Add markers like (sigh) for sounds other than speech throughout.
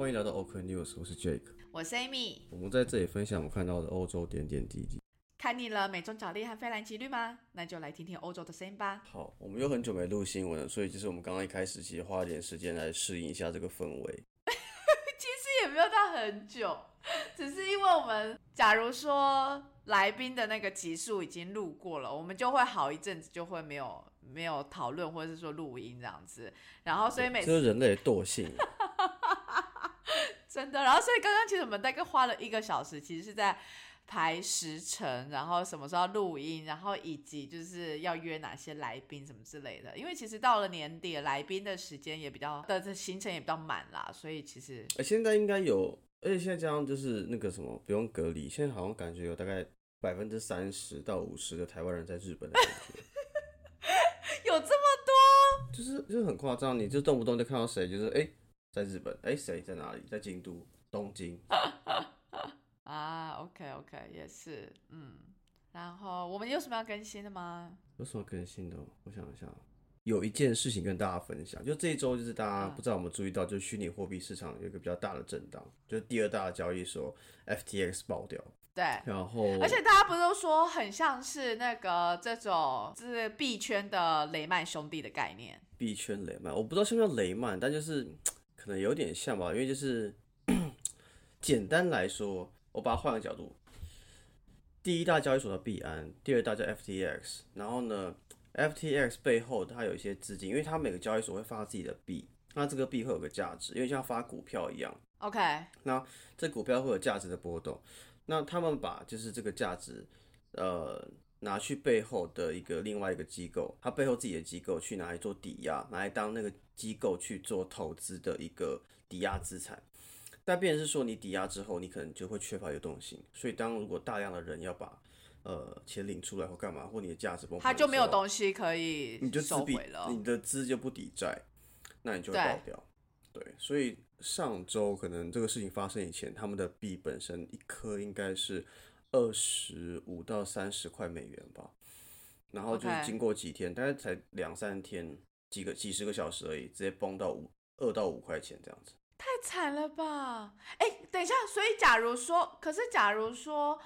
欢迎来到 OK News，我是 Jake。我是 Amy，我们在这里分享我们看到的欧洲点点滴滴。看腻了美中角力和菲兰奇律吗？那就来听听欧洲的声音吧。好，我们又很久没录新闻了，所以就是我们刚刚一开始其实花了点时间来适应一下这个氛围。(laughs) 其实也没有到很久，(laughs) 只是因为我们假如说来宾的那个集数已经录过了，我们就会好一阵子就会没有没有讨论或者是说录音这样子，然后所以每次这是人类的惰性。(laughs) 真的，然后所以刚刚其实我们大概花了一个小时，其实是在排时程，然后什么时候要录音，然后以及就是要约哪些来宾什么之类的。因为其实到了年底，来宾的时间也比较的行程也比较满啦，所以其实呃，现在应该有，而且现在这样就是那个什么不用隔离，现在好像感觉有大概百分之三十到五十的台湾人在日本的感觉，(laughs) 有这么多就是就是很夸张，你就动不动就看到谁就是哎、在日本，哎、谁在哪里，在京都、东京，(laughs) 啊？OK OK，也是，嗯。然后我们有什么要更新的吗？有什么更新的？我想一下，有一件事情跟大家分享，就这一周就是大家嗯不知道有没有注意到，就是虚拟货币市场有一个比较大的震荡，就是第二大的交易所 FTX 爆掉，对，然后而且大家不是都说很像是那个这种就是币圈的雷曼兄弟的概念。币圈雷曼，我不知道像不像雷曼，但就是可能有点像吧，因为就是 (coughs) 简单来说，我把它换个角度，第一大交易所的币安，第二大叫 FTX，然后呢，FTX 背后它有一些资金，因为它每个交易所会发自己的币，那这个币会有个价值，因为像发股票一样，OK，那这股票会有价值的波动，那他们把就是这个价值，呃。拿去背后的一个另外一个机构，它背后自己的机构去拿来做抵押，拿来当那个机构去做投资的一个抵押资产。但变成是说，你抵押之后，你可能就会缺乏流动性，所以当如果大量的人要把呃钱领出来或干嘛，或你的价值崩他就没有东西可以你就资比收回了。你的资就不抵债，那你就会爆掉。对，所以上周可能这个事情发生以前，他们的币本身一颗应该是二十五到三十块美元吧，然后就经过几天，大概才两三天，几个几十个小时而已，直接崩到五二到五块钱这样子。太惨了吧！哎，等一下，所以假如说，可是假如说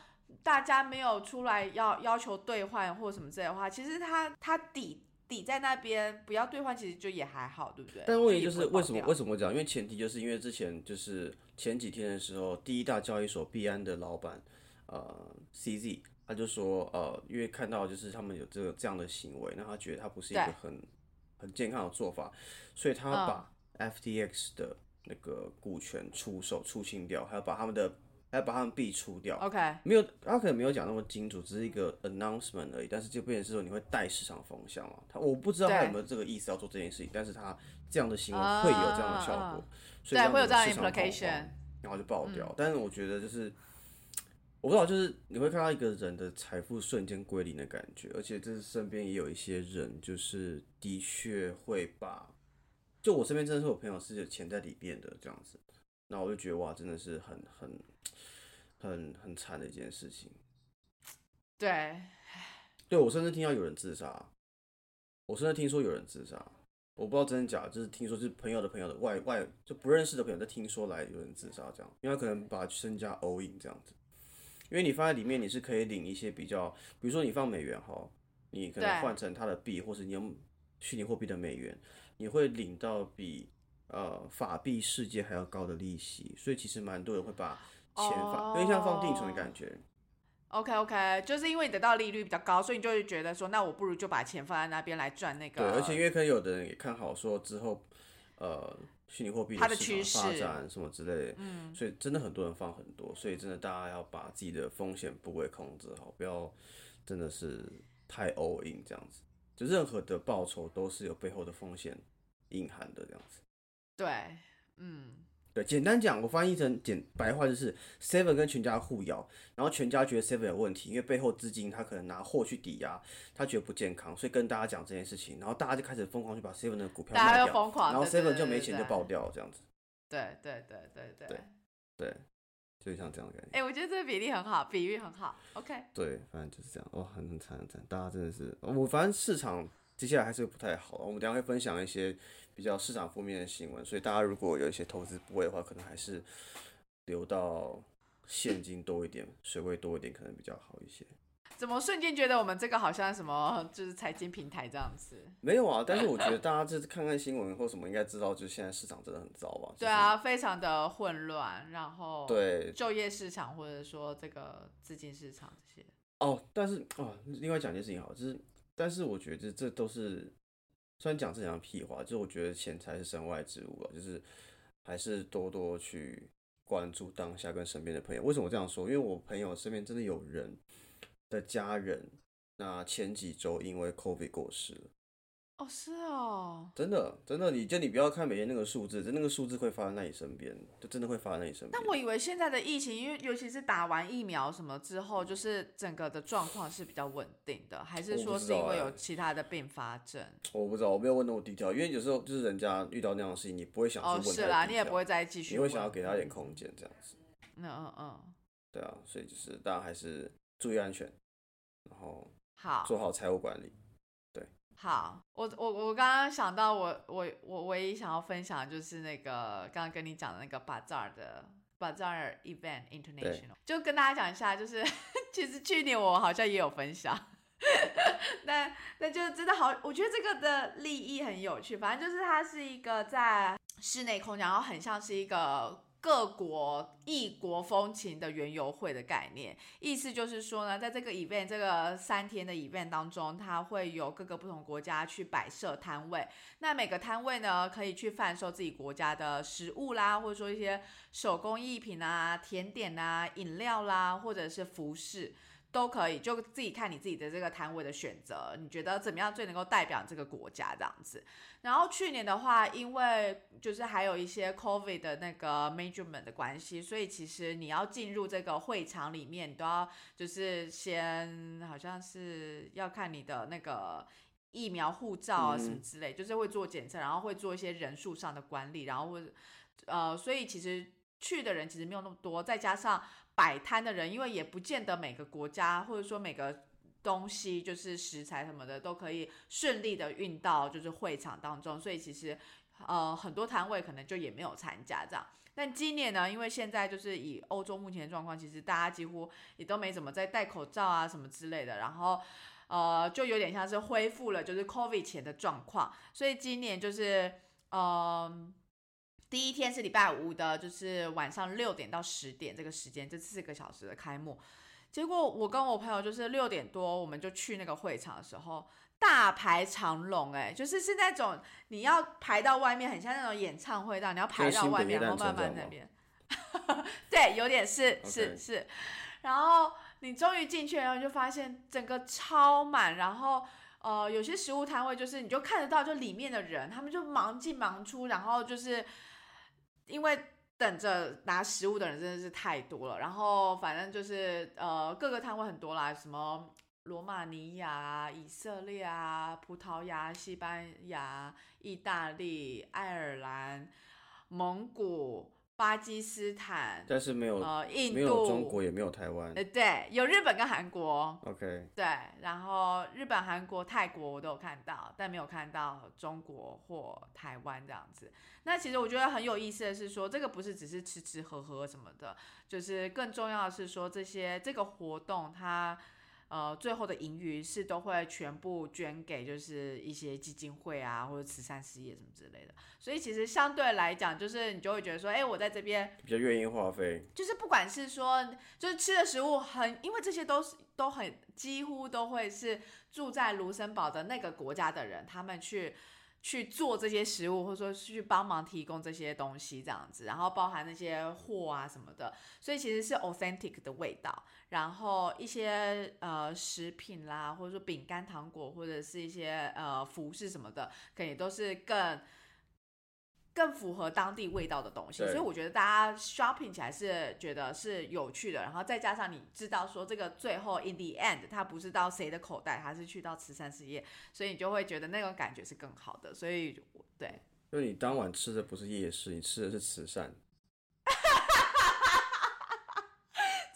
大家没有出来要要求兑换或什么之类的话，其实他他抵抵在那边不要兑换，其实就也还好，对不对？但问题就是为什么为什么讲？因为前提就是因为之前就是前几天的时候，第一大交易所币安的老板呃 CZ 他就说呃，因为看到就是他们有这个这样的行为，那他觉得他不是一个很很健康的做法，所以他嗯把 FTX 的那个股权出售出清掉，还要把他们的还要把他们币出掉。OK，没有，他可能没有讲那么清楚，只是一个 announcement 而已。但是就变成是说你会带市场风向嘛？他我不知道他有没有这个意思要做这件事情，但是他这样的行为会有这样的效果，啊所以对，会有这样的 implication。然后就爆掉。但是我觉得就是我不知道，就是你会看到一个人的财富瞬间归零的感觉，而且这身边也有一些人，就是的确会把，就我身边真的是有朋友是有钱在里面的这样子，那我就觉得哇，真的是很很很很惨的一件事情。对，对我甚至听到有人自杀，我甚至听说有人自杀，我不知道真的假的，就是听说是朋友的朋友的外外就不认识的朋友，在听说来有人自杀这样，因为他可能把身家 all in 这样子，因为你放在里面你是可以领一些比较，比如说你放美元哈，你可能对换成它的币，或是你用虚拟货币的美元，你会领到比呃法币世界还要高的利息，所以其实蛮多人会把钱放，有点像放定存的感觉。OK OK，就是因为你得到利率比较高，所以你就会觉得说，那我不如就把钱放在那边来赚那个。对，而且因为可能有的人也看好说之后，呃，虚拟货币它的市场发展什么之类的，嗯，所以真的很多人放很多，所以真的大家要把自己的风险部位控制好，不要真的是太 all in 这样子，就任何的报酬都是有背后的风险隐含的这样子。对，嗯，对，简单讲，我翻译成简白话就是 Seven 跟全家互咬，然后全家觉得 Seven 有问题，因为背后资金他可能拿货去抵押，他觉得不健康，所以跟大家讲这件事情，然后大家就开始疯狂去把 Seven 的股票卖掉，疯狂，然后 Seven 就没钱就爆掉这样子，对对对对对对对，就像这样的感觉。哎、我觉得这个比例很好，比喻很好。OK，对，反正就是这样，哇，很很惨很惨，大家真的是，我反正市场接下来还是不太好，我们等下会分享一些比较市场负面的新闻，所以大家如果有一些投资部位的话，可能还是留到现金多一点、水位多一点，可能比较好一些。怎么瞬间觉得我们这个好像什么就是财经平台这样子？没有啊，但是我觉得大家就是看看新闻或什么，应该知道，就是现在市场真的很糟吧？对啊，非常的混乱，然后对就业市场或者说这个资金市场这些。哦，但是哦，另外讲一件事情好，就是但是我觉得这都是虽然讲这讲屁话，就是我觉得钱财是身外之物了，就是还是多多去关注当下跟身边的朋友。为什么这样说？因为我朋友身边真的有人。的家人，那前几周因为 COVID 过世了。哦，是哦，真的，真的，你就你不要看每天那个数字，就那个数字会发生在你身边，就真的会发生在你身边。但我以为现在的疫情，因为尤其是打完疫苗什么之后，就是整个的状况是比较稳定的，还是说是因为有其他的并发症？我不知道，我没有问那么低调，因为有时候就是人家遇到那样的事情，你不会想去问。哦，是啦，你也不会再继续。你会想要给他一点空间，这样子。嗯嗯嗯。对啊，所以就是大家还是注意安全。然后好做好财务管理，对。好，我我我刚刚想到，我我我唯一想要分享的就是那个刚刚跟你讲的那个 Bazaar 的 Bazaar Event International，就跟大家讲一下，就是 (laughs) 其实去年我好像也有分享，(laughs) 那那就真的好，我觉得这个的利益很有趣，反正就是它是一个在室内空间，然后很像是一个。各国异国风情的园游会的概念，意思就是说呢，在这个 event 这个三天的 event 当中，它会有各个不同国家去摆设摊位。那每个摊位呢，可以去贩售自己国家的食物啦，或者说一些手工艺品啊、甜点啊、饮料啦，或者是服饰。都可以，就自己看你自己的这个摊位的选择，你觉得怎么样最能够代表这个国家这样子？然后去年的话，因为就是还有一些 COVID 的那个 measurement 的关系，所以其实你要进入这个会场里面，你都要就是先好像是要看你的那个疫苗护照啊什么之类，就是会做检测，然后会做一些人数上的管理，然后或呃，所以其实去的人其实没有那么多，再加上。摆摊的人，因为也不见得每个国家或者说每个东西就是食材什么的都可以顺利的运到就是会场当中，所以其实呃很多摊位可能就也没有参加这样。但今年呢，因为现在就是以欧洲目前的状况，其实大家几乎也都没怎么在戴口罩啊什么之类的，然后呃就有点像是恢复了就是 COVID 前的状况，所以今年就是嗯。第一天是礼拜五的，就是晚上六点到十点这个时间，这四个小时的开幕。结果我跟我朋友就是六点多，我们就去那个会场的时候，大排长龙，哎，就是是那种你要排到外面，很像那种演唱会，样，你要排到外面，然后慢慢那边。(laughs) 对，有点是是是。然后你终于进去，然后就发现整个超满，然后呃，有些食物摊位就是你就看得到，就里面的人，他们就忙进忙出，然后就是。因为等着拿食物的人真的是太多了，然后反正就是呃各个摊位很多啦，什么罗马尼亚、以色列啊、葡萄牙、西班牙、意大利、爱尔兰、蒙古。巴基斯坦，但是没有呃，印度，没有中国，也没有台湾。呃，对，有日本跟韩国。OK。对，然后日本、韩国、泰国我都有看到，但没有看到中国或台湾这样子。那其实我觉得很有意思的是说，这个不是只是吃吃喝喝什么的，就是更重要的是说这些这个活动它。呃，最后的盈余是都会全部捐给就是一些基金会啊，或者慈善事业什么之类的。所以其实相对来讲，就是你就会觉得说，哎，我在这边比较愿意花费。就是不管是说，就是吃的食物很，因为这些都是都很几乎都会是住在卢森堡的那个国家的人，他们去。去做这些食物，或者说去帮忙提供这些东西，这样子，然后包含那些货啊什么的，所以其实是 authentic 的味道。然后一些呃食品啦，或者说饼干、糖果，或者是一些呃服饰什么的，可能也都是更。更符合当地味道的东西，所以我觉得大家 shopping 起来是觉得是有趣的，然后再加上你知道说这个最后 in the end 它不是到谁的口袋，它是去到慈善事业，所以你就会觉得那种感觉是更好的。所以对，因为你当晚吃的不是夜市，你吃的是慈善。(laughs)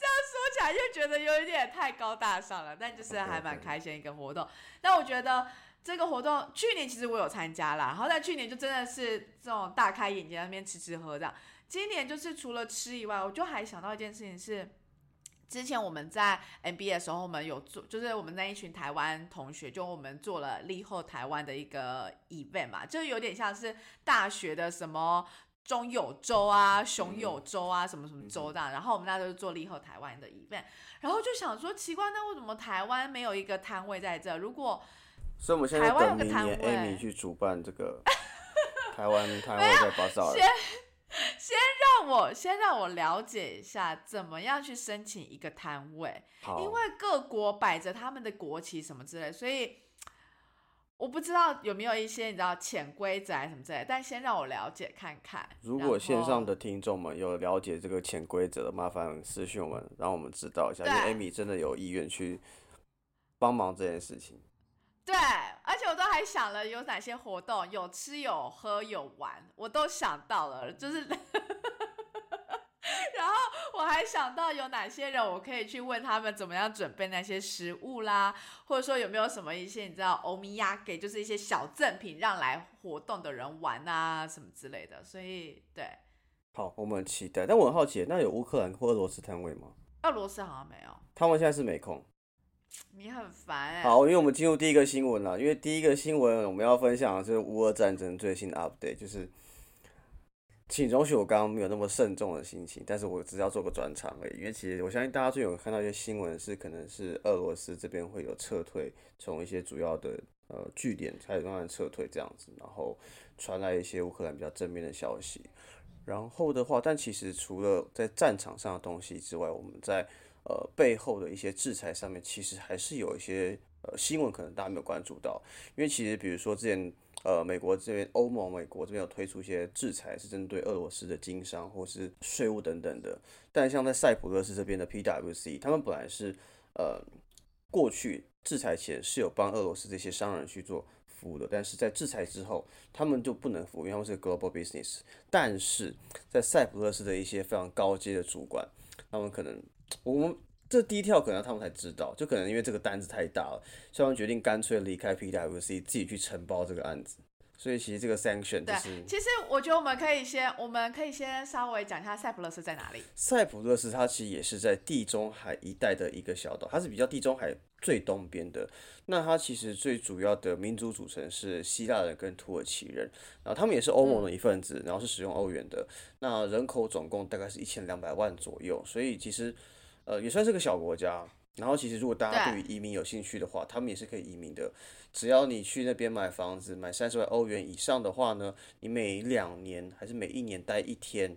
这样说起来就觉得有一点太高大上了，但就是还蛮开心一个活动。但我觉得。这个活动去年其实我有参加啦，然后在去年就真的是这种大开眼界，那边吃吃喝这样。今年就是除了吃以外，我就还想到一件事情是，之前我们在 MBA 的时候，我们有做，就是我们那一群台湾同学，就我们做了立后台湾的一个 event 嘛，就有点像是大学的什么中友州啊、熊友州啊什么什么州这样。然后我们那时候做立后台湾的 event，然后就想说奇怪，那为什么台湾没有一个摊位在这？如果所以我们现在等明年 Amy 去主办这个 (laughs) 台湾摊位在巴塞尔。先先让我先让我了解一下怎么样去申请一个摊位，因为各国摆着他们的国旗什么之类，所以我不知道有没有一些你知道潜规则什么之类。但先让我了解看看。如果线上的听众们有了解这个潜规则的，麻烦私信我们，让我们知道一下，因为 Amy 真的有意愿去帮忙这件事情。对，而且我都还想了有哪些活动，有吃有喝有玩，我都想到了，就是，(laughs) 然后我还想到有哪些人，我可以去问他们怎么样准备那些食物啦，或者说有没有什么一些你知道欧米亚给，就是一些小赠品让来活动的人玩啊什么之类的，所以对，好，我们很期待，但我很好奇，那有乌克兰或俄罗斯摊位吗？俄罗斯好像没有，他们现在是没空。(tsk) 你很烦哎。好，因为我们进入第一个新闻了。因为第一个新闻我们要分享的是乌俄战争最新的 update，就是，请容许我刚刚没有那么慎重的心情，但是我只是要做个转场而已。因为其实我相信大家最近有看到一些新闻，是可能是俄罗斯这边会有撤退，从一些主要的呃据点开始慢慢撤退这样子，然后传来一些乌克兰比较正面的消息。然后的话，但其实除了在战场上的东西之外，我们在呃，背后的一些制裁上面，其实还是有一些呃新闻，可能大家没有关注到。因为其实，比如说之前呃，美国这边、欧盟、美国这边有推出一些制裁，是针对俄罗斯的经商或是税务等等的。但像在塞浦路斯这边的 PWC，他们本来是呃过去制裁前是有帮俄罗斯这些商人去做服务的，但是在制裁之后，他们就不能服务，因为他们是 global business。但是在塞浦路斯的一些非常高阶的主管，他们可能。我们这第一跳可能他们才知道，就可能因为这个单子太大了，所以他们决定干脆离开 PWC，自己去承包这个案子。所以其实这个 sanction 就是，其实我觉得我们可以先，我们可以先稍微讲一下塞浦路斯在哪里。塞浦路斯它其实也是在地中海一带的一个小岛，它是比较地中海最东边的。那它其实最主要的民族组成是希腊人跟土耳其人，然后他们也是欧盟的一份子，然后是使用欧元的。那人口总共大概是一千两百万左右，所以其实。呃，也算是个小国家。然后，其实如果大家对于移民有兴趣的话，他们也是可以移民的。只要你去那边买房子，买三十万欧元以上的话呢，你每两年还是每一年待一天，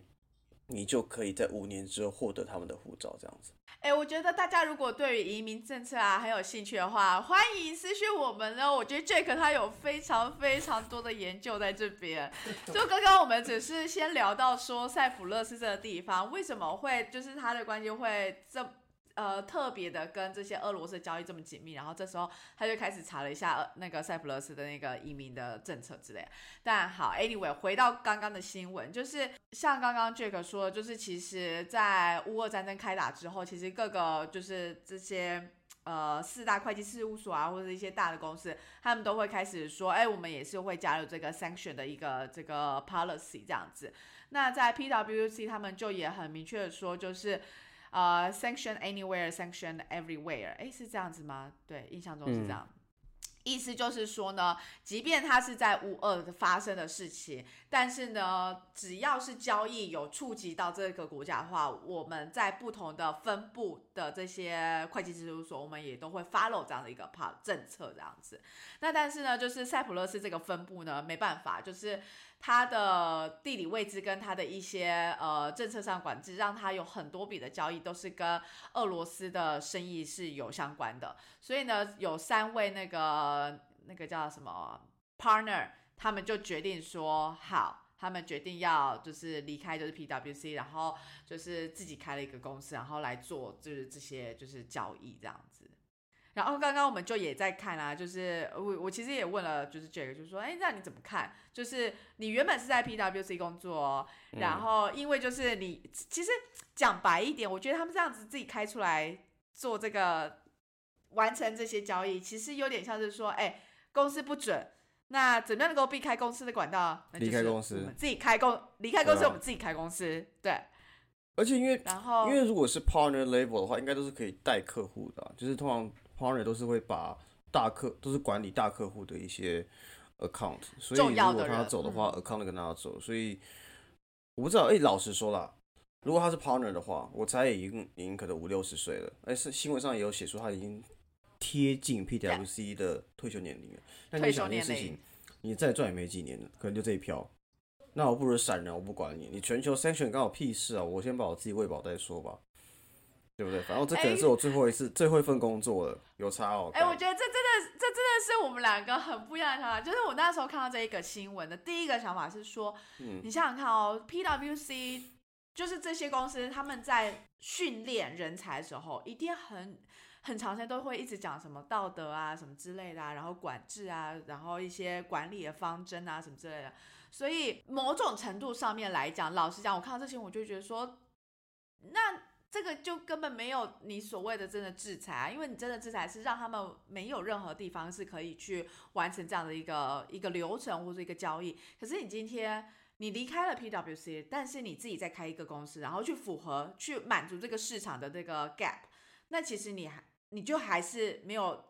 你就可以在五年之后获得他们的护照，这样子。哎，我觉得大家如果对于移民政策啊很有兴趣的话，欢迎私讯我们呢。我觉得 Jack 他有非常非常多的研究在这边。(laughs) 就刚刚我们只是先聊到说塞浦勒斯这个地方为什么会就是它的关系会这。呃，特别的跟这些俄罗斯交易这么紧密，然后这时候他就开始查了一下那个塞浦路斯的那个移民的政策之类。但好，anyway，回到刚刚的新闻，就是像刚刚 Jack 说，就是其实，在乌俄战争开打之后，其实各个就是这些呃四大会计事务所啊，或者一些大的公司，他们都会开始说，哎，我们也是会加入这个 sanction 的一个这个 policy 这样子。那在 PWC 他们就也很明确的说，就是。呃，sanction anywhere，sanction everywhere，哎，是这样子吗？对，印象中是这样。意思就是说呢，即便它是在乌二发生的事情，但是呢，只要是交易有触及到这个国家的话，我们在不同的分部的这些会计事务所，我们也都会 follow 这样的一个 part 政策这样子。那但是呢，就是塞浦路斯这个分部呢，没办法，就是。它的地理位置跟它的一些呃政策上管制，让它有很多笔的交易都是跟俄罗斯的生意是有相关的。所以呢，有三位那个那个叫什么 partner，他们就决定说好，他们决定要就是离开就是 PWC，然后就是自己开了一个公司，然后来做就是这些就是交易这样。然后刚刚我们就也在看啊，就是我我其实也问了，就是这个，就是说，哎，那你怎么看？就是你原本是在 PWC 工作，然后因为就是你其实讲白一点，我觉得他们这样子自己开出来做这个完成这些交易，其实有点像是说，哎，公司不准，那怎么样能够避开公司的管道？离开公司自己开公，离开公司我们自己开公司，对。而且因为然后因为如果是 partner level 的话，应该都是可以带客户的啊、就是通常 partner 都是会把大客都是管理大客户的一些 account，所以如果他的人嗯走的话、a c c o u n t 跟他走，所以我不知道，哎、老实说啦，如果他是 partner 的话，我猜也已经已经可能五六十岁了，哎、是新闻上也有写出他已经贴近 PWC 的退休年龄了，那你想一件事情，你再赚也没几年了，可能就这一票。那我不如闪人，我不管你，你全球 sanction 关我屁事啊！我先把我自己喂饱再说吧，对不对？反正这可能是我最后一次、最后一份工作了，有差哦。哎、我觉得这真的，这真的是我们两个很不一样的想法。就是我那时候看到这一个新闻的第一个想法是说，嗯你想想看哦，PWC 就是这些公司他们在训练人才的时候，一定很很长时间都会一直讲什么道德啊、什么之类的啊，然后管制啊，然后一些管理的方针啊什么之类的。所以某种程度上面来讲，老实讲，我看到这些我就觉得说，那这个就根本没有你所谓的真的制裁啊，因为你真的制裁是让他们没有任何地方是可以去完成这样的一个一个流程或者一个交易。可是你今天你离开了 PWC，但是你自己再开一个公司，然后去符合去满足这个市场的这个 gap，那其实你还你就还是没有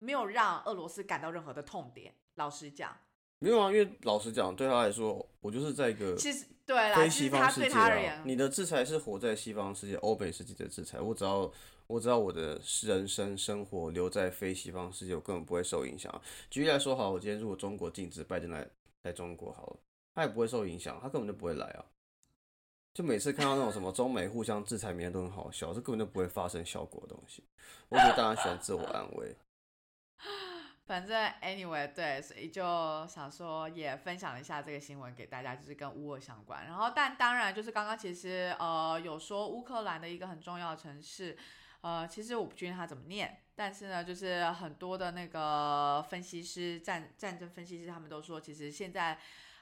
没有让俄罗斯感到任何的痛点。老实讲，没有啊，因为老实讲，对他来说，我就是在一个其实对啦，非其实他对西方世界啊他而言，，你的制裁是活在西方世界、欧美世界的制裁。我只要我只要我的人生生活留在非西方世界，我根本不会受影响。举例来说，好，我今天如果中国禁止拜登来来中国好了，他也不会受影响，他根本就不会来啊。就每次看到那种什么中美互相制裁，名都很好笑，这根本就不会发生效果的东西。我觉得大家喜欢自我安慰。(laughs) 反正 anyway 对，所以就想说也分享一下这个新闻给大家，就是跟乌俄相关。然后，但当然就是刚刚其实呃有说乌克兰的一个很重要的城市，呃，其实我不确定它怎么念，但是呢，就是很多的那个分析师战战争分析师他们都说，其实现在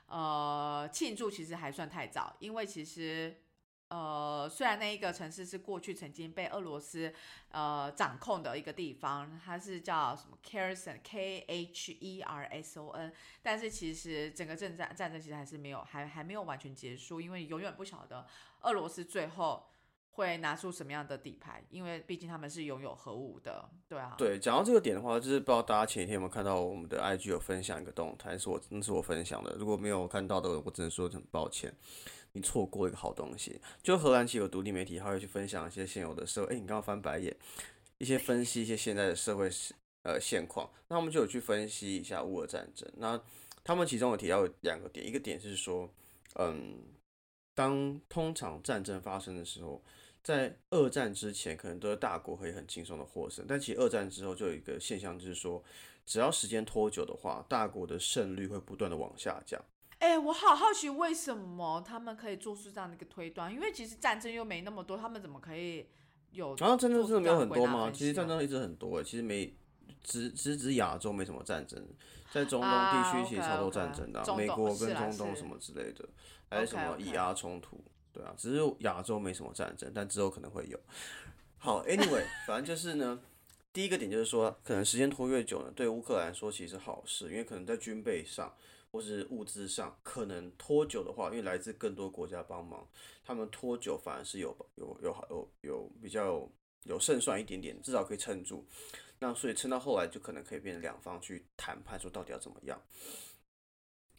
呃庆祝其实还算太早，因为其实。呃，虽然那一个城市是过去曾经被俄罗斯呃掌控的一个地方，它是叫什么 Kherson K H E R S O N，但是其实整个政战战争其实还是没有还还没有完全结束，因为永远不晓得俄罗斯最后会拿出什么样的底牌，因为毕竟他们是拥有核武的，对啊，对，讲到这个点的话，就是不知道大家前一天有没有看到我们的 IG 有分享一个动态，是我那是我分享的。如果没有看到的，我只能说很抱歉，你错过一个好东西。就荷兰其实有独立媒体，他会去分享一些现有的社会，哎、你刚刚翻白眼，一些分析一些现在的社会呃现况，那他们就有去分析一下乌俄战争。那他们其中有提到两个点，一个点是说，嗯，当通常战争发生的时候，在二战之前，可能都是大国可以很轻松的获胜，但其实二战之后就有一个现象，就是说，只要时间拖久的话，大国的胜率会不断的往下降。哎、我好好奇为什么他们可以做出这样的一个推断，因为其实战争又没那么多，他们怎么可以有？然后战争真的没有很多吗？其实战争一直很多诶，其实没只只只亚洲没什么战争，在中东啊地区其实超多战争的美国跟中东什么之类的，还有什么以阿冲突，对啊，只是亚洲没什么战争，但之后可能会有。好，Anyway，(laughs) 反正就是呢，第一个点就是说，可能时间拖越久呢，对乌克兰来说其实是好事，因为可能在军备上或是物资上，可能拖久的话，因为来自更多国家帮忙，他们拖久反而是有有有好有有比较有有胜算一点点，至少可以撑住。那所以撑到后来就可能可以变成两方去谈判，说到底要怎么样。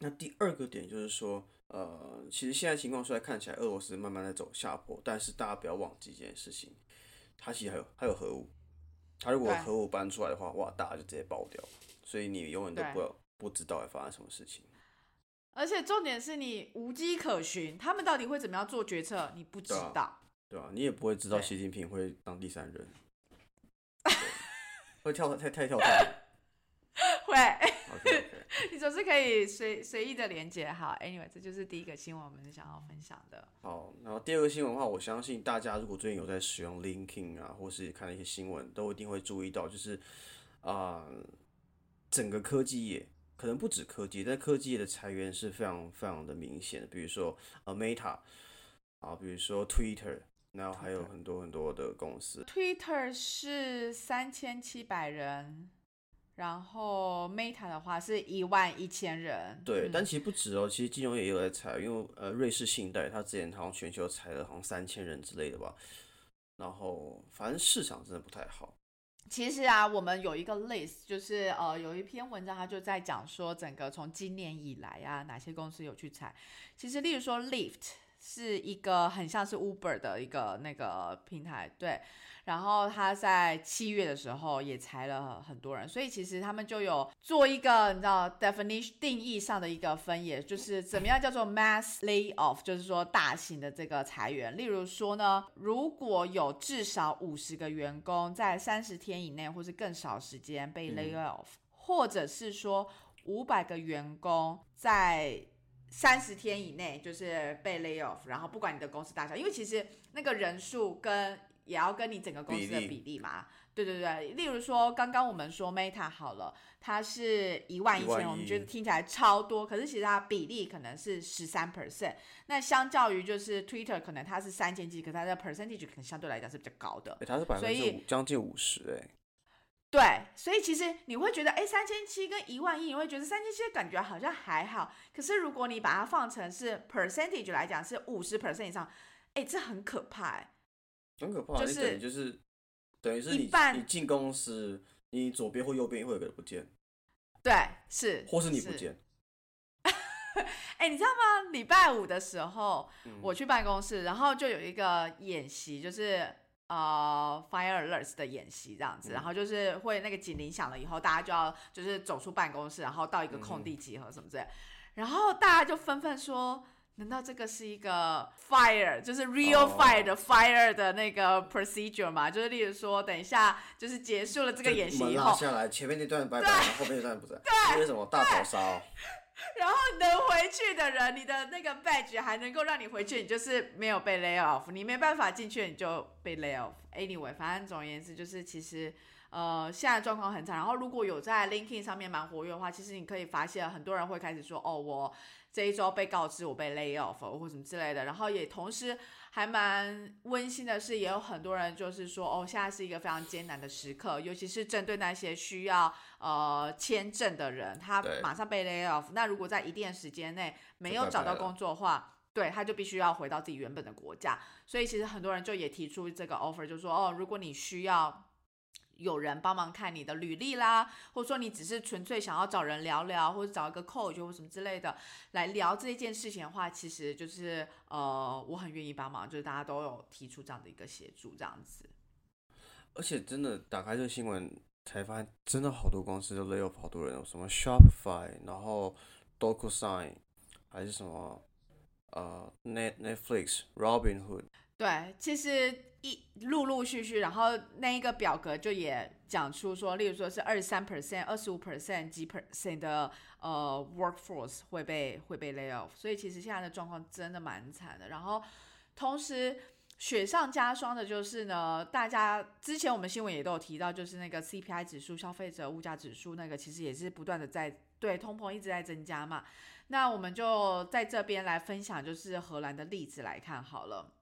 那第二个点就是说，呃，其实现在情况虽然看起来俄罗斯慢慢在走下坡，但是大家不要忘记一件事情，它其实还有还有核武，它如果核武搬出来的话，哇，大家就直接爆掉，所以你永远都对不不知道会发生什么事情。而且重点是你无迹可寻，他们到底会怎么样做决策，你不知对啊道。对啊、你也不会知道习近平会当第三人，(laughs) 会跳太太跳太。会 OK。(laughs) 你总是可以随随意的连接。好，Anyway，这就是第一个新闻，我们想要分享的。好，然后第二个新闻的话，我相信大家如果最近有在使用 LinkedIn 啊，或是看一些新闻，都一定会注意到，就是啊、整个科技业可能不止科技，但科技业的裁员是非常非常的明显的。比如说呃 Meta 啊，比如说 Twitter，然后还有很多很多的公司。Twitter 是三千七百人，然后 Meta 的话是一万一千人。对，嗯但其实不止哦，其实金融也有在裁，因为呃，瑞士信贷它之前好像全球裁了好像三千人之类的吧。然后反正市场真的不太好。其实啊，我们有一个 list，就是呃，有一篇文章，它就在讲说，整个从今年以来啊，哪些公司有去裁。其实，例如说 Lyft 是一个很像是 Uber 的一个那个平台，对。然后他在七月的时候也裁了很多人，所以其实他们就有做一个你知道 definition 定义上的一个分野，就是怎么样叫做 mass layoff，就是说大型的这个裁员。例如说呢，如果有至少五十个员工在三十天以内或是更少时间被 lay off，、或者是说五百个员工在三十天以内就是被 lay off，然后不管你的公司大小，因为其实那个人数跟也要跟你整个公司的比例嘛。对对对，例如说刚刚我们说 Meta 好了，它是一万一千，我们觉得听起来超多，可是其实它比例可能是十三 percent。那相较于就是 Twitter 可能它是三千几，可它的 percentage 可能相对来讲是比较高的。诶它是百分之所以五，将近五十哎。对，所以其实你会觉得，哎，三千七跟一万一，你会觉得三千七感觉好像还好。可是如果你把它放成是 percentage 来讲，是五十 percent 以上，哎，这很可怕哎。很可怕，你就是等于就是等于是你你进公司，你左边或右边会有个人不见，对，是，或是你不见。(laughs) 哎，你知道吗？礼拜五的时候，嗯我去办公室，然后就有一个演习，就是呃 fire alerts 的演习这样子，嗯然后就是会那个警铃响了以后，大家就要就是走出办公室，然后到一个空地集合什么之类，然后大家就纷纷说。难道这个是一个 fire，就是 real 哦 fire 的 fire 的那个 procedure 吗？就是例如说，等一下就是结束了这个演习以后，拉下来，前面那段拜拜，然后后面那段不在，对为什么大逃杀？(laughs) 然后能回去的人，你的那个 badge 还能够让你回去，你就是没有被 lay off，你没办法进去，你就被 lay off。Anyway，反正总而言之，就是其实呃现在状况很惨。然后如果有在 LinkedIn 上面蛮活跃的话，其实你可以发现很多人会开始说，哦，我这一周被告知我被 lay off 或什么之类的。然后也同时还蛮温馨的是，也有很多人就是说，哦，现在是一个非常艰难的时刻，尤其是针对那些需要呃签证的人，他马上被 lay off。那如果在一定的时间内没有找到工作的话，对，他就必须要回到自己原本的国家。所以其实很多人就也提出这个 offer，就说哦，如果你需要。有人帮忙看你的履历啦，或者说你只是纯粹想要找人聊聊，或者找一个 coach 或什么之类的来聊这件事情的话，其实就是呃，我很愿意帮忙，就是大家都有提出这样的一个协助，这样子。而且真的打开这个新闻才发现，真的好多公司都 lay off 好多人哦，什么 Shopify，然后 DocuSign，还是什么呃 Net Netflix、Robinhood，对，其实一陆陆续续，然后那一个表格就也讲出说，例如说是二十三 percent、二十五 percent、几 percent 的呃 workforce 会被会被 lay off，所以其实现在的状况真的蛮惨的。然后同时雪上加霜的就是呢，大家之前我们新闻也都有提到，就是那个 CPI 指数、消费者物价指数那个其实也是不断的在对通膨一直在增加嘛。那我们就在这边来分享，就是荷兰的例子来看好了。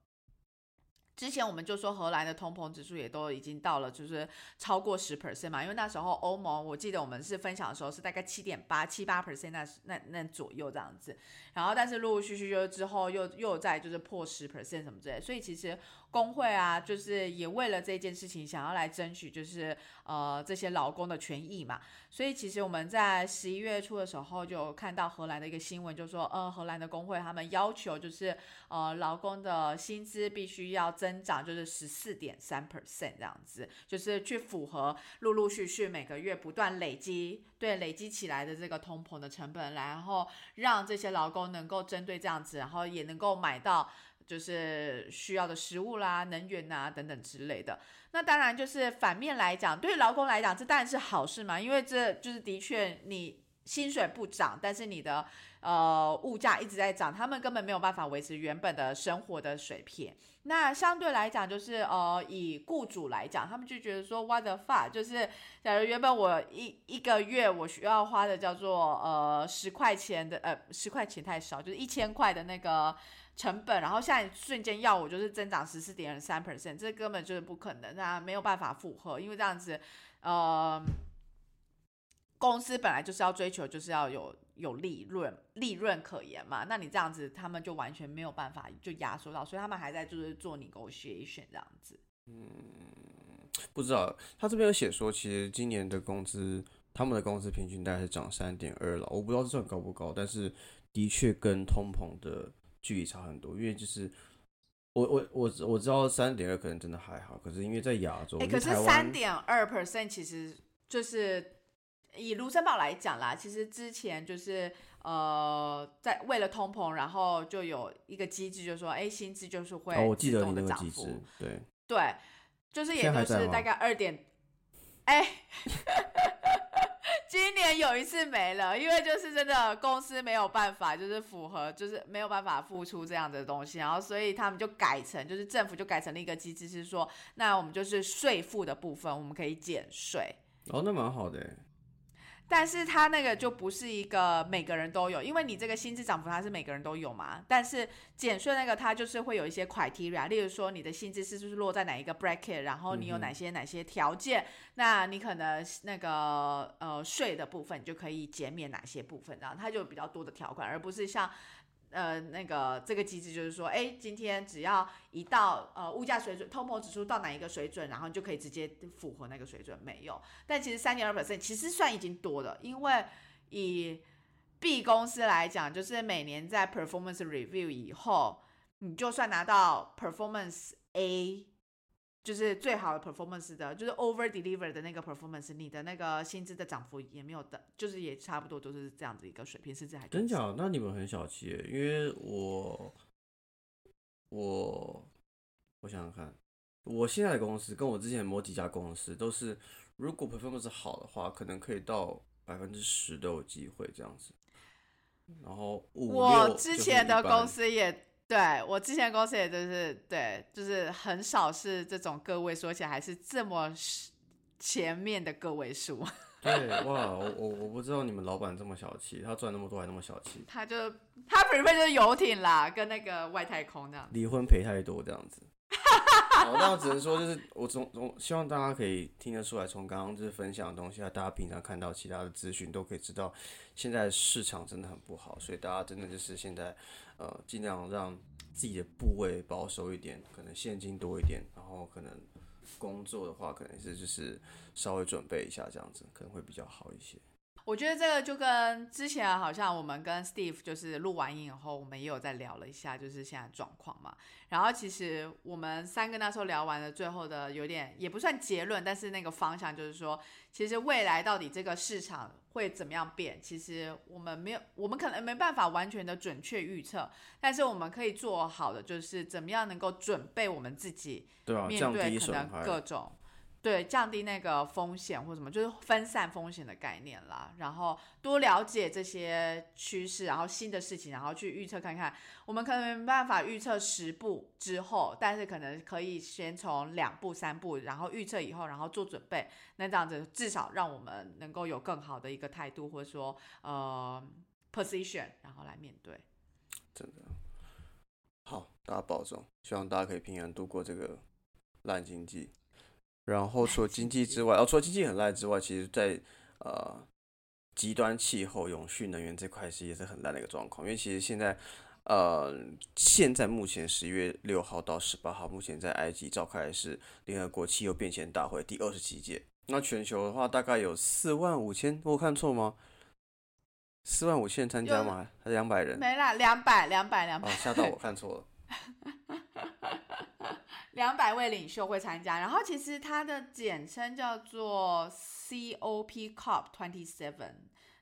之前我们就说荷兰的通膨指数也都已经到了，就是超过十 percent 嘛，因为那时候欧盟我记得我们是分享的时候是大概七点八七八 percent 那那那左右这样子，然后但是陆陆续续就是之后又又在就是破十 percent 什么之类，所以其实工会啊，就是也为了这件事情想要来争取，就是呃这些劳工的权益嘛，所以其实我们在十一月初的时候就看到荷兰的一个新闻，就说呃荷兰的工会他们要求就是呃劳工的薪资必须要增长，就是十四点三 percent 这样子，就是去符合陆陆续续每个月不断累积对累积起来的这个通膨的成本，然后让这些劳工能够针对这样子，然后也能够买到。就是需要的食物啦、能源啊、等等之类的。那当然就是反面来讲，对劳工来讲，这当然是好事嘛，因为这就是的确你薪水不涨，但是你的呃物价一直在涨，他们根本没有办法维持原本的生活的水平。那相对来讲，就是呃以雇主来讲，他们就觉得说 what the fuck，就是假如原本我一一个月我需要花的叫做呃十块钱的呃十块钱太少，就是一千块的那个。成本，然后现在瞬间要我就是增长十四点三 percent，这根本就是不可能，那没有办法负荷，因为这样子，呃，公司本来就是要追求就是要有有利润，利润可言嘛。那你这样子，他们就完全没有办法就压缩到，所以他们还在就是做 negotiation 这样子。嗯不知道他这边有写说，其实今年的工资，他们的工资平均大概是涨三点二了。我不知道这算高不高，但是的确跟通膨的距离差很多。因为就是我我我我知道三点二可能真的还好，可是因为在亚洲，哎、可是三点二 percent 其实就是以卢森堡来讲啦，其实之前就是呃，在为了通膨，然后就有一个机制，就是说，哎、薪资就是会哦，我记得你动的涨幅，那个机制，对，对，就是也就是大概二点，哎。(laughs) (laughs) 今年有一次没了，因为就是真的公司没有办法，就是符合，就是没有办法付出这样的东西，然后所以他们就改成，就是政府就改成了一个机制，是说，那我们就是税负的部分，我们可以减税，哦，那蛮好的欸，但是它那个就不是一个每个人都有，因为你这个薪资涨幅它是每个人都有嘛。但是减税那个它就是会有一些 criteria，例如说你的薪资是不是落在哪一个 bracket，然后你有哪些哪些条件，那你可能那个呃税的部分就可以减免哪些部分，然后它就有比较多的条款，而不是像。呃，那个这个机制就是说，哎，今天只要一到呃物价水准、通膨指数到哪一个水准，然后你就可以直接符合那个水准，没有。但其实三点二百分其实算已经多了，因为以 B 公司来讲，就是每年在 performance review 以后，你就算拿到 performance A，就是最好的 performance 的，就是 over deliver 的那个 performance，你的那个薪资的涨幅也没有的，就是也差不多都是这样子一个水平，甚至还更真少假？那你们很小气，因为我我我想想看，我现在的公司跟我之前某几家公司都是，如果 performance 好的话，可能可以到百分之十都有机会这样子。然后五我之前的公司也对我之前的公司也就是对，就是很少是这种个位数，而且还是这么前面的个位数。(laughs) 对哇，我我我不知道你们老板这么小气，他赚那么多还那么小气，他就他 prefer 就是游艇啦，跟那个外太空这样。离婚赔太多这样子。好，那我只能说，就是我从从希望大家可以听得出来，从刚刚就是分享的东西啊，大家平常看到其他的资讯都可以知道，现在市场真的很不好，所以大家真的就是现在呃尽量让自己的部位保守一点，可能现金多一点，然后可能工作的话，可能是就是稍微准备一下这样子，可能会比较好一些。我觉得这个就跟之前好像我们跟 Steve 就是录完音以后，我们也有在聊了一下，就是现在状况嘛。然后其实我们三个那时候聊完了，最后的有点也不算结论，但是那个方向就是说，其实未来到底这个市场会怎么样变，其实我们没有，我们可能没办法完全的准确预测，但是我们可以做好的就是怎么样能够准备我们自己对啊，面降对可能。各种对降低那个风险或什么，就是分散风险的概念啦。然后多了解这些趋势，然后新的事情，然后去预测看看。我们可能没办法预测十步之后，但是可能可以先从两步、三步，然后预测以后，然后做准备。那这样子至少让我们能够有更好的一个态度，或者说呃 position，然后来面对。真的。好，大家保重，希望大家可以平安度过这个烂经济。然后除了经济之外，哦，除了经济很烂之外，其实在呃极端气候、永续能源这块是也是很烂的一个状况。因为其实现在呃现在目前十一月六号到十八号，目前在埃及召开的是联合国气候变迁大会第二十七届。那全球的话，大概有四万五千，我看错吗？四万五千人参加吗？还是两百人？没啦，两百，两百，两哦百，，吓到我看错了。哈，两百位领袖会参加，然后其实它的简称叫做 COP COP Twenty Seven，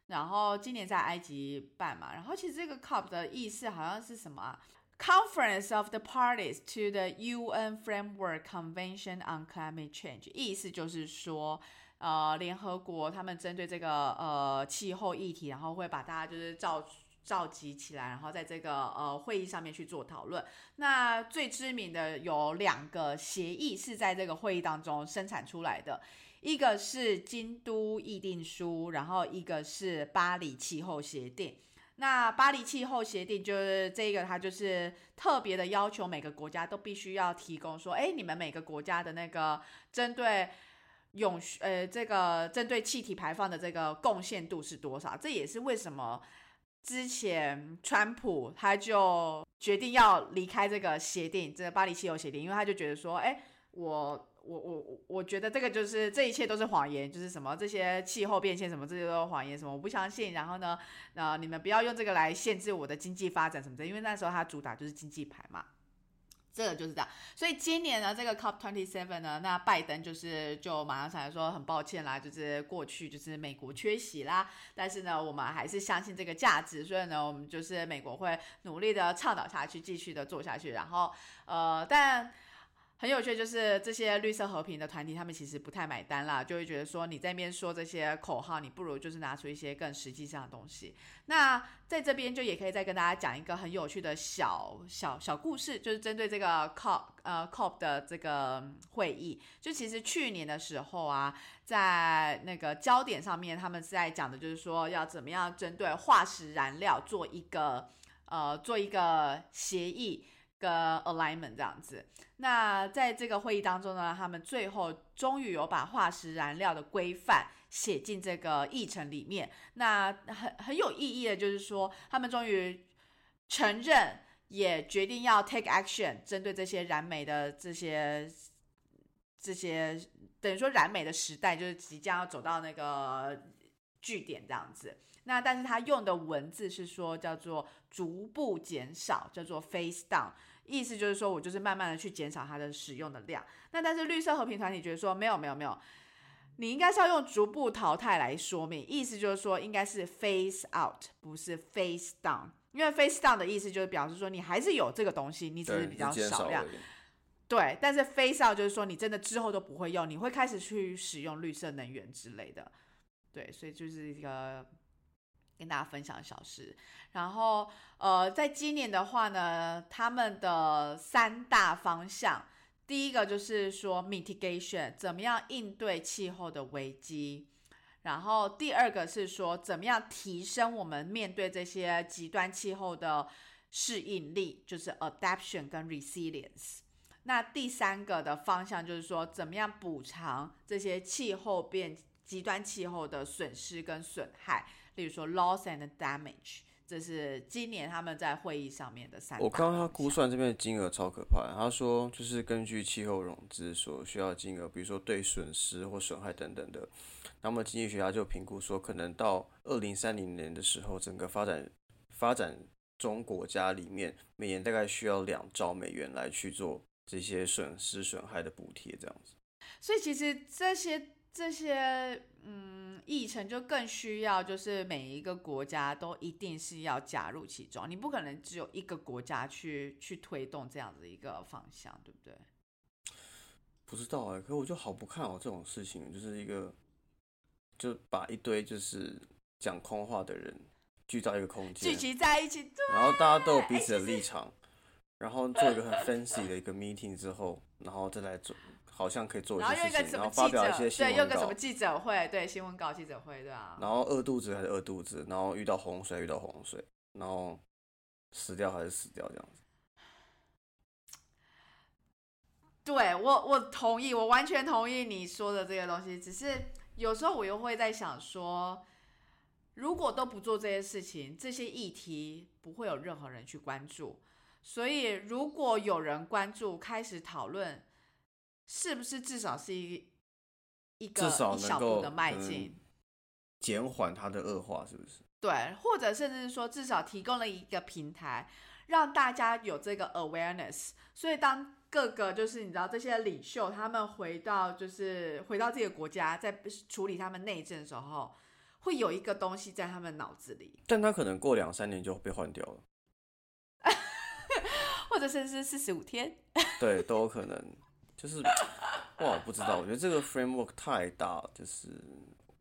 然后今年在埃及办嘛，然后其实这个 COP 的意思好像是什么啊？Conference of the Parties to the UN Framework Convention on Climate Change，意思就是说。呃，联合国他们针对这个呃气候议题，然后会把大家就是召召集起来，然后在这个呃会议上面去做讨论。那最知名的有两个协议是在这个会议当中生产出来的，一个是京都议定书，然后一个是巴黎气候协定。那巴黎气候协定就是这个，它就是特别的要求每个国家都必须要提供说，哎，你们每个国家的那个针对永续呃这个针对气体排放的这个贡献度是多少？这也是为什么之前川普他就决定要离开这个协定，这个巴黎气候协定，因为他就觉得说，哎，我。我我我我觉得这个就是这一切都是谎言，就是什么这些气候变迁什么这些都是谎言，什么我不相信。然后呢，呃，你们不要用这个来限制我的经济发展什么的，因为那时候他主打就是经济牌嘛，这个就是这样。所以今年呢，这个 COP twenty seven 呢，那拜登就是就马上上来说很抱歉啦，就是过去就是美国缺席啦，但是呢，我们还是相信这个价值，所以呢，我们就是美国会努力的倡导下去，继续的做下去。然后呃，但。很有趣，就是这些绿色和平的团体，他们其实不太买单啦，就会觉得说你在边说这些口号，你不如就是拿出一些更实际上的东西。那在这边就也可以再跟大家讲一个很有趣的小小小故事，就是针对这个 COP 呃 COP 的这个会议，就其实去年的时候啊，在那个焦点上面，他们是在讲的就是说要怎么样针对化石燃料做一个呃做一个协议。跟 alignment 这样子，那在这个会议当中呢，他们最后终于有把化石燃料的规范写进这个议程里面。那很很有意义的，就是说他们终于承认，也决定要 take action，针对这些燃煤的这些这些，等于说燃煤的时代就是即将要走到那个据点这样子。那但是他用的文字是说叫做逐步减少，叫做 face down。意思就是说，我就是慢慢的去减少它的使用的量。那但是绿色和平团体觉得说，没有没有没有，你应该是要用逐步淘汰来说明。意思就是说，应该是 phase out，不是 phase down。因为 phase down 的意思就是表示说，你还是有这个东西，你只是比较少量。对，但是 phase out 就是说，你真的之后都不会用，你会开始去使用绿色能源之类的。对，所以就是一个。跟大家分享小事，然后呃，在今年的话呢，他们的三大方向，第一个就是说 mitigation，怎么样应对气候的危机，然后第二个是说怎么样提升我们面对这些极端气候的适应力，就是 adaptation 跟 resilience。那第三个的方向就是说怎么样补偿这些气候变极端气候的损失跟损害。例如说，loss and damage，这是今年他们在会议上面的三。我看到他估算这边的金额超可怕。他说，就是根据气候融资所需要的金额，比如说对损失或损害等等的，那么经济学家就评估说，可能到二零三零年的时候，整个发展发展中国家里面，每年大概需要两兆美元来去做这些损失损害的补贴，这样子。所以其实这些。这些嗯议程就更需要，就是每一个国家都一定是要加入其中，你不可能只有一个国家去去推动这样子一个方向，对不对？不知道哎，可我就好不看好这种事情，就是一个就把一堆就是讲空话的人聚到一个空间，聚集在一起，然后大家都有彼此的立场，然后做一个很 fancy 的一个 meeting 之后，然后再来做。好像可以做一些事情，然后发表一些新闻对，用个什么记者会，对，新闻稿记者会，对啊。然后饿肚子还是饿肚子，然后遇到洪水遇到洪水，然后死掉还是死掉这样子。对我，我同意，我完全同意你说的这个东西。只是有时候我又会在想说，如果都不做这些事情，这些议题不会有任何人去关注。所以如果有人关注，开始讨论。是不是至少是一一个一小步的迈进，减缓它的恶化，是不是？对，或者甚至是说，至少提供了一个平台，让大家有这个 awareness。所以，当各个就是你知道这些领袖他们回到就是回到自己的国家，在处理他们内政的时候，会有一个东西在他们脑子里。但他可能过两三年就被换掉了，(laughs) 或者甚至四十五天，对，都有可能。就是 (laughs) 哇，不知道，我觉得这个 framework 太大，就是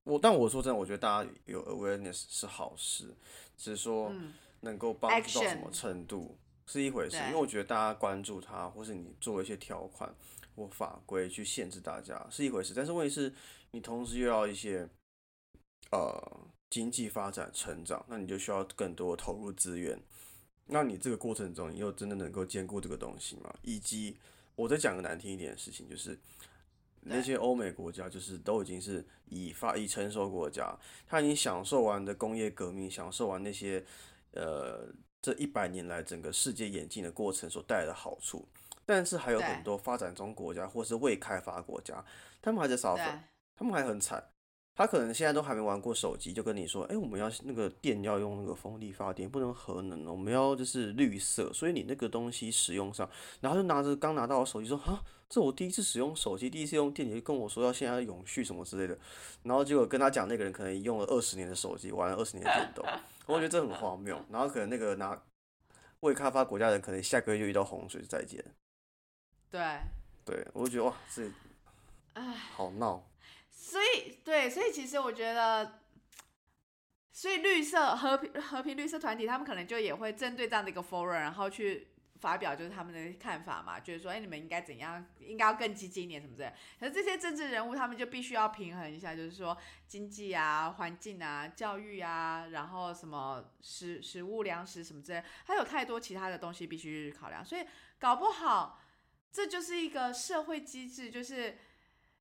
我，但我说真的，我觉得大家有 awareness 是好事，只是说能够帮助到什么程度是一回事，因为我觉得大家关注它，或是你做一些条款或法规去限制大家是一回事，但是问题是，你同时又要一些呃经济发展成长，那你就需要更多投入资源，那你这个过程中，你又真的能够兼顾这个东西吗？以及我再讲个难听一点的事情，就是那些欧美国家就是都已经是已发已成熟国家，他已经享受完的工业革命，享受完那些呃这一百年来整个世界演进的过程所带来的好处，但是还有很多发展中国家或是未开发国家，他们还在 suffer，他们还很惨。他可能现在都还没玩过手机，就跟你说：“哎，我们要那个电要用那个风力发电，不能核能我们要就是绿色，所以你那个东西使用上，然后就拿着刚拿到我手机说：啊，这我第一次使用手机，第一次用电，你就跟我说要现在永续什么之类的。然后结果跟他讲那个人可能用了二十年的手机，玩了二十年的电动，(laughs) 我觉得这很荒谬。然后可能那个拿未开发国家人可能下个月就遇到洪水再见。对，对我就觉得哇，这唉，好闹。所以，对，所以其实我觉得，所以绿色和平和平绿色团体，他们可能就也会针对这样的一个 forum，然后去发表就是他们的看法嘛，就是说，哎，你们应该怎样，应该要更积极一点什么之类。可是这些政治人物，他们就必须要平衡一下，就是说经济啊、环境啊、教育啊，然后什么食食物、粮食什么之类，还有太多其他的东西必须考量。所以搞不好，这就是一个社会机制，就是。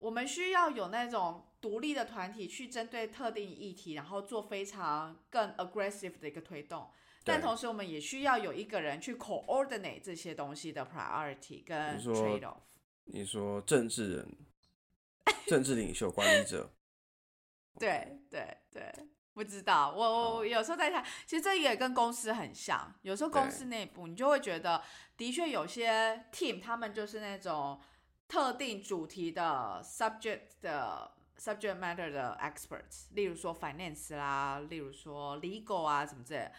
我们需要有那种独立的团体去针对特定议题，然后做非常更 aggressive 的一个推动。但同时，我们也需要有一个人去 coordinate 这些东西的 priority 跟 trade off。你说政治人、政治领袖、管理者？(laughs) 对对对，不知道。我我有时候在想，其实这也跟公司很像。有时候公司内部，你就会觉得，的确有些 team 他们就是那种。特定主题的 subject 的 subject matter 的 experts，例如说 finance 啦，例如说 legal 啊什么之类，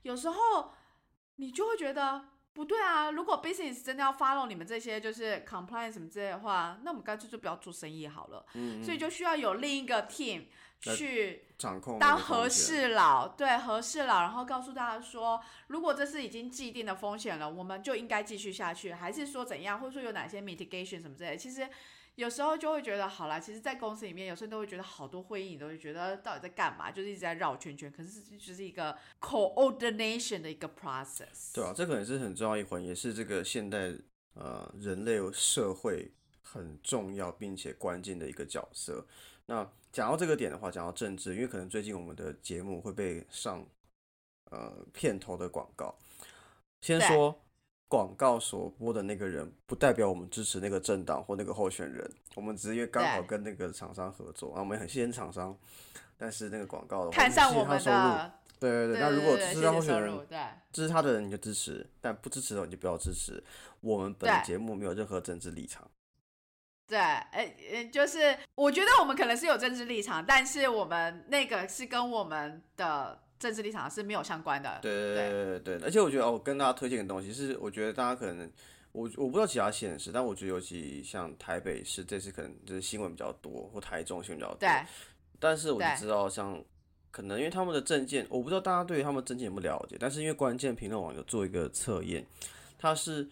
有时候你就会觉得不对啊。如果 business 真的要 follow 你们这些就是 compliance 什么之类的话，那我们干脆就不要做生意好了。嗯，所以就需要有另一个 team。去掌控当和事佬，对和事佬，然后告诉大家说，如果这是已经既定的风险了，我们就应该继续下去，还是说怎样，或者说有哪些 mitigation 什么之类。其实有时候就会觉得，好啦，其实，在公司里面，有时候都会觉得好多会议，你都会觉得到底在干嘛，就是一直在绕圈圈。可是就是一个 coordination 的一个 process。对啊，这可能是很重要一环，也是这个现代呃人类社会很重要并且关键的一个角色。那讲到这个点的话，讲到政治，因为可能最近我们的节目会被上呃片头的广告。先说广告所播的那个人，不代表我们支持那个政党或那个候选人，我们只是因为刚好跟那个厂商合作，啊，我们很谢谢厂商。但是那个广告的话，看上我们的，对对对。那如果支持候选人，对支持他的人你就支持，但不支持的你就不要支持。我们本节目没有任何政治立场。对，呃呃，就是我觉得我们可能是有政治立场，但是我们那个是跟我们的政治立场是没有相关的。对对对对对，而且我觉得哦，我跟大家推荐的东西是，我觉得大家可能我我不知道其他县市，但我觉得尤其像台北市这次可能就是新闻比较多，或台中新闻比较多。对。但是我就知道，像可能因为他们的证件，我不知道大家对于他们证件有没有了解，但是因为关键评论网有做一个测验，它是。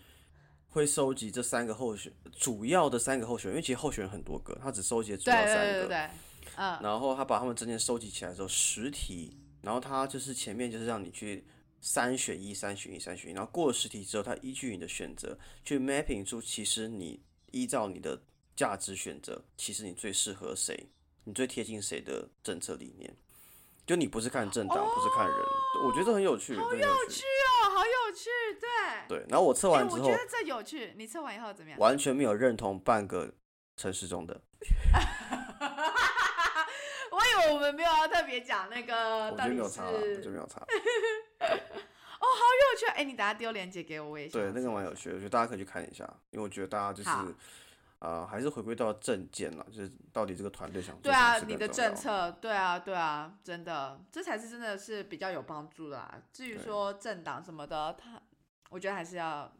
会收集这三个候选主要的三个候选人，因为其实候选人很多个，他只收集主要三个。对对对嗯。然后他把他们证件收集起来之后，十题，然后他就是前面就是让你去三选一、三选一、三选一，然后过了十题之后，他依据你的选择去 mapping 出，其实你依照你的价值选择，其实你最适合谁，你最贴近谁的政策理念。就你不是看政党，不是看人，我觉得很有趣，好有趣哦，好有趣，对。然后我测完之后，我觉得这有趣。你测完以后怎么样？完全没有认同半个城市中的。(laughs) 我以为我们没有要特别讲那个，我就没有查，我就没有查。哦，好有趣！哎，你等下丢链接给我，我也对，那个蛮有趣的，我觉得大家可以去看一下，因为我觉得大家就是。呃，还是回归到政见了，就是到底这个团队想做对啊，你的政策，对啊，对啊，真的，这才是真的是比较有帮助的啊。至于说政党什么的，他，我觉得还是要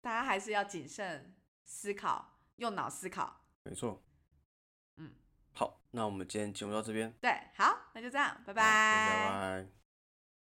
大家还是要谨慎思考，用脑思考。没错。嗯，好，那我们今天节目到这边。对，好，那就这样，拜拜。拜拜。